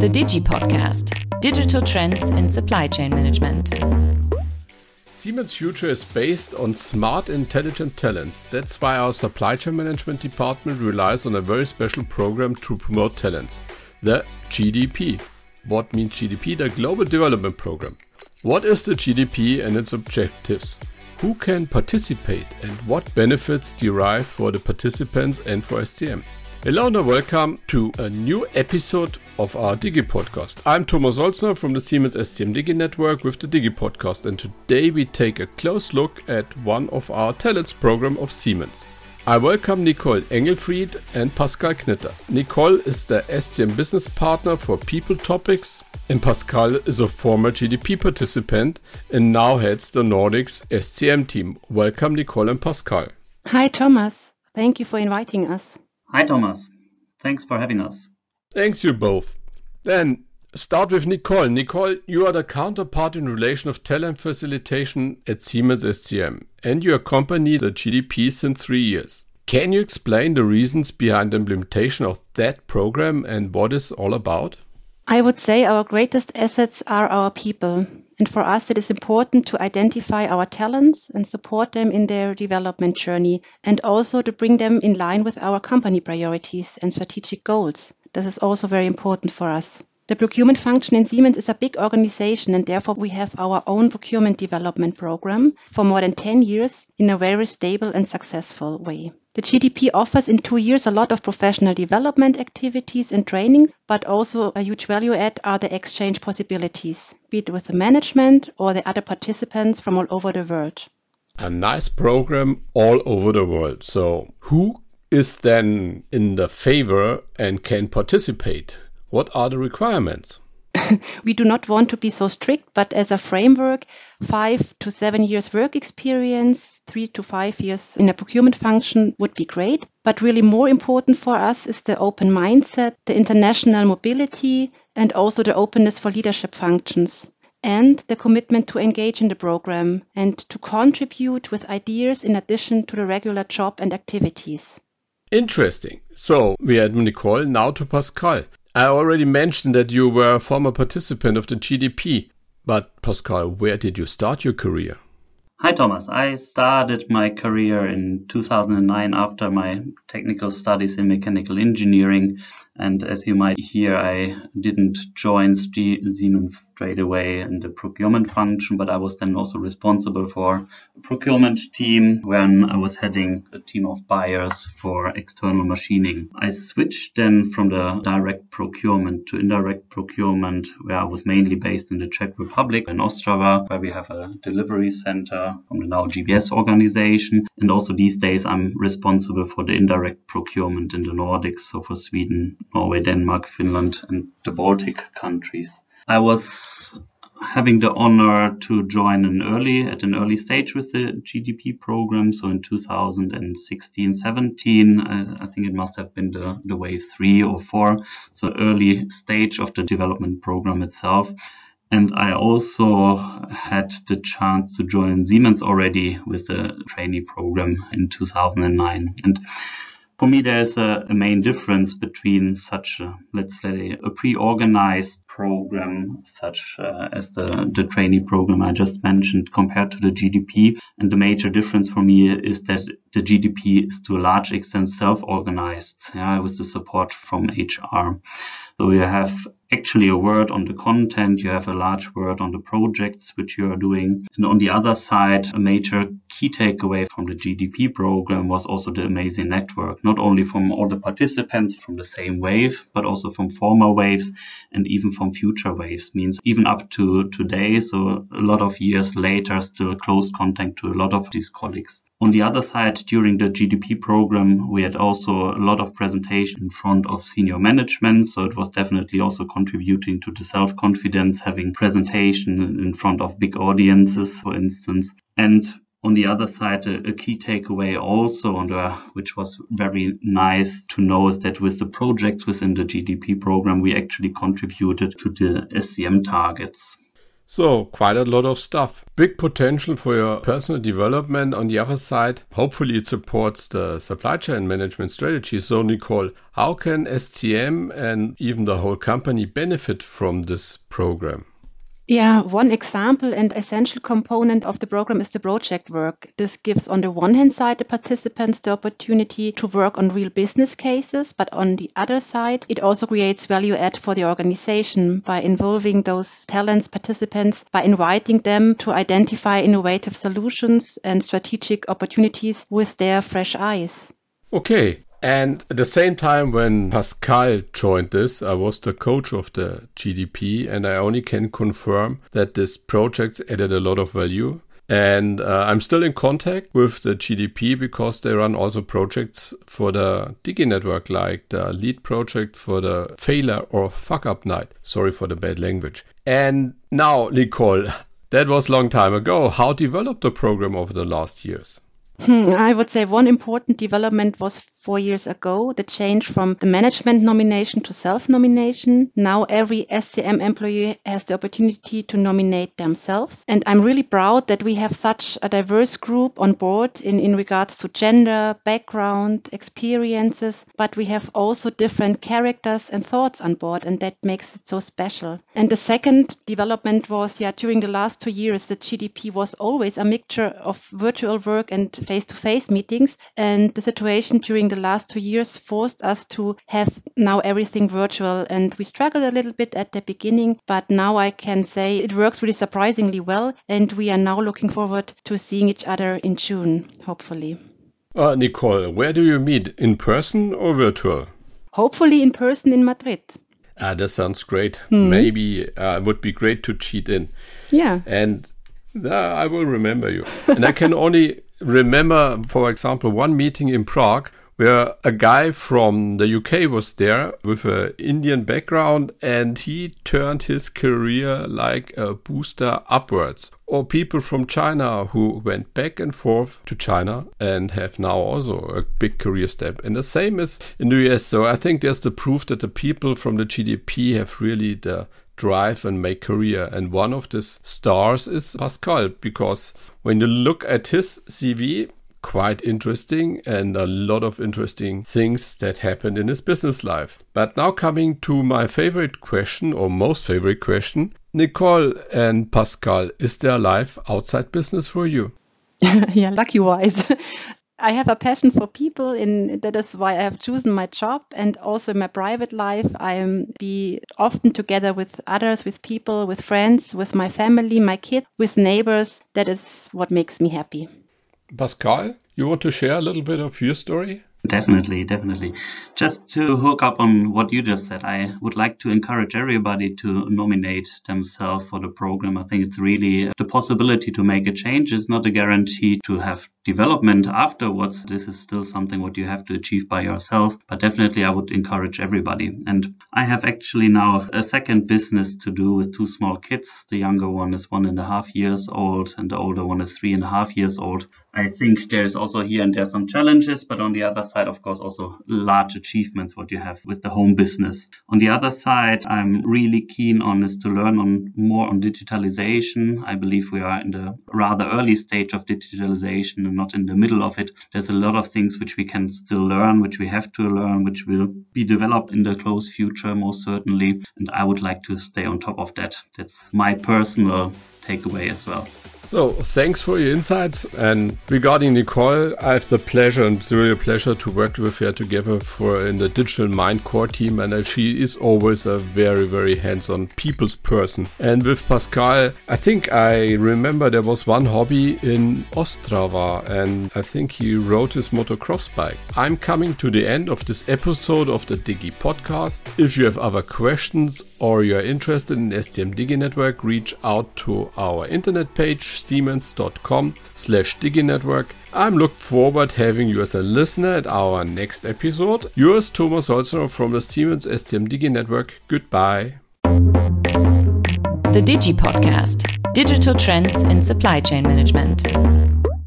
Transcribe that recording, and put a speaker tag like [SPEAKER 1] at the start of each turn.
[SPEAKER 1] the Digi Podcast Digital Trends in Supply Chain Management.
[SPEAKER 2] Siemens' future is based on smart, intelligent talents. That's why our supply chain management department relies on a very special program to promote talents the GDP. What means GDP? The Global Development Program. What is the GDP and its objectives? Who can participate and what benefits derive for the participants and for SCM? Hello and welcome to a new episode of our Digi Podcast. I'm Thomas Olsner from the Siemens SCM Digi Network with the Digi Podcast, and today we take a close look at one of our talents program of Siemens. I welcome Nicole Engelfried and Pascal Knitter. Nicole is the SCM business partner for people topics, and Pascal is a former GDP participant and now heads the Nordics SCM team. Welcome, Nicole and Pascal.
[SPEAKER 3] Hi, Thomas. Thank you for inviting us.
[SPEAKER 4] Hi, Thomas. Thanks for having us.
[SPEAKER 2] Thanks, you both. Then start with Nicole. Nicole, you are the counterpart in relation of talent facilitation at Siemens SCM, and you accompany the GDP since three years. Can you explain the reasons behind the implementation of that program and what it's all about?
[SPEAKER 3] I would say our greatest assets are our people. And for us, it is important to identify our talents and support them in their development journey, and also to bring them in line with our company priorities and strategic goals. This is also very important for us. The procurement function in Siemens is a big organization, and therefore we have our own procurement development program for more than 10 years in a very stable and successful way. The GDP offers in two years a lot of professional development activities and trainings, but also a huge value add are the exchange possibilities, be it with the management or the other participants from all over the world.
[SPEAKER 2] A nice program all over the world. So, who is then in the favor and can participate? What are the requirements?
[SPEAKER 3] we do not want to be so strict, but as a framework, five to seven years work experience, three to five years in a procurement function would be great. But really, more important for us is the open mindset, the international mobility, and also the openness for leadership functions. And the commitment to engage in the program and to contribute with ideas in addition to the regular job and activities.
[SPEAKER 2] Interesting. So we had Nicole, now to Pascal. I already mentioned that you were a former participant of the GDP, but Pascal, where did you start your career?
[SPEAKER 4] Hi, Thomas. I started my career in 2009 after my technical studies in mechanical engineering. And as you might hear, I didn't join Siemens straight away in the procurement function, but I was then also responsible for a procurement team when I was heading a team of buyers for external machining. I switched then from the direct procurement to indirect procurement, where I was mainly based in the Czech Republic in Ostrava, where we have a delivery center from the now GBS organization. And also these days, I'm responsible for the indirect procurement in the Nordics, so for Sweden, Norway, Denmark, Finland, and the Baltic countries. I was having the honor to join an early at an early stage with the GDP program. So in 2016, 17, I, I think it must have been the, the wave three or four. So early stage of the development program itself. And I also had the chance to join Siemens already with the trainee program in 2009. And for me, there's a, a, main difference between such, a, let's say, a pre-organized program, such uh, as the, the trainee program I just mentioned, compared to the GDP. And the major difference for me is that the GDP is to a large extent self-organized, yeah, with the support from HR. So you have actually a word on the content, you have a large word on the projects which you are doing. And on the other side, a major key takeaway from the GDP program was also the amazing network, not only from all the participants from the same wave, but also from former waves and even from future waves, means even up to today. So a lot of years later, still close contact to a lot of these colleagues. On the other side, during the GDP program, we had also a lot of presentation in front of senior management. So it was definitely also contributing to the self-confidence, having presentation in front of big audiences, for instance. And on the other side, a, key takeaway also, the, uh, which was very nice to know, is that with the projects within the GDP program, we actually contributed to the SCM targets.
[SPEAKER 2] So, quite a lot of stuff. Big potential for your personal development. On the other side, hopefully it supports the supply chain management strategy. So, Nicole, how can SCM and even the whole company benefit from this program?
[SPEAKER 3] Yeah, one example and essential component of the program is the project work. This gives, on the one hand side, the participants the opportunity to work on real business cases, but on the other side, it also creates value add for the organization by involving those talents, participants, by inviting them to identify innovative solutions and strategic opportunities with their fresh eyes.
[SPEAKER 2] Okay, and at the same time, when Pascal joined this, I was the coach of the GDP, and I only can confirm that this project added a lot of value. And uh, I'm still in contact with the GDP because they run also projects for the Digi network, like the lead project for the failure or fuck up night. Sorry for the bad language. And now, Nicole, that was a long time ago. How developed the program over the last years?
[SPEAKER 3] Hmm, I would say one important development was four years ago, the change from the management nomination to self-nomination. Now every SCM employee has the opportunity to nominate themselves. And I'm really proud that we have such a diverse group on board in, in regards to gender, background, experiences, but we have also different characters and thoughts on board, and that makes it so special. And the second development was, yeah, during the last two years, the GDP was always a mixture of virtual work and face-to-face meetings. And the situation during the last two years forced us to have now everything virtual. And we struggled a little bit at the beginning, but now I can say it works really surprisingly well. And we are now looking forward to seeing each other in June, hopefully.
[SPEAKER 2] Uh, Nicole, where do you meet? In person or virtual?
[SPEAKER 3] Hopefully in person in Madrid.
[SPEAKER 2] Ah, that sounds great. Mm. Maybe uh, it would be great to cheat in.
[SPEAKER 3] Yeah.
[SPEAKER 2] And uh, I will remember you. and I can only remember, for example, one meeting in Prague where a guy from the UK was there with an Indian background and he turned his career like a booster upwards. Or people from China who went back and forth to China and have now also a big career step. And the same is in the US. So I think there's the proof that the people from the GDP have really the drive and make career. And one of these stars is Pascal, because when you look at his CV, quite interesting and a lot of interesting things that happened in his business life. But now coming to my favorite question or most favorite question. Nicole and Pascal, is there life outside business for you?
[SPEAKER 3] yeah, lucky wise. I have a passion for people and that is why I have chosen my job and also in my private life I am be often together with others, with people, with friends, with my family, my kids, with neighbors. That is what makes me happy.
[SPEAKER 2] Pascal, you want to share a little bit of your story?
[SPEAKER 4] Definitely, definitely. Just to hook up on what you just said, I would like to encourage everybody to nominate themselves for the program. I think it's really the possibility to make a change. It's not a guarantee to have development afterwards. This is still something what you have to achieve by yourself, but definitely I would encourage everybody. And I have actually now a second business to do with two small kids. The younger one is one and a half years old, and the older one is three and a half years old. I think there's also here and there some challenges, but on the other side, of course, also large achievements what you have with the home business. On the other side, I'm really keen on is to learn on more on digitalization. I believe we are in the rather early stage of digitalization not in the middle of it. There's a lot of things which we can still learn, which we have to learn, which will be developed in the close future, most certainly. And I would like to stay on top of that. That's my personal takeaway as well.
[SPEAKER 2] So, thanks for your insights. And regarding Nicole, I have the pleasure and it's really a pleasure to work with her together for in the Digital Mind core team. And uh, she is always a very, very hands on people's person. And with Pascal, I think I remember there was one hobby in Ostrava, and I think he rode his motocross bike. I'm coming to the end of this episode of the Digi podcast. If you have other questions or you're interested in SCM Digi Network, reach out to our internet page siemens.com slash diginetwork. I'm looking forward to having you as a listener at our next episode. Yours, Thomas Holzer from the Siemens SCM Digi Network. Goodbye.
[SPEAKER 1] The Digi Podcast Digital Trends in Supply Chain Management.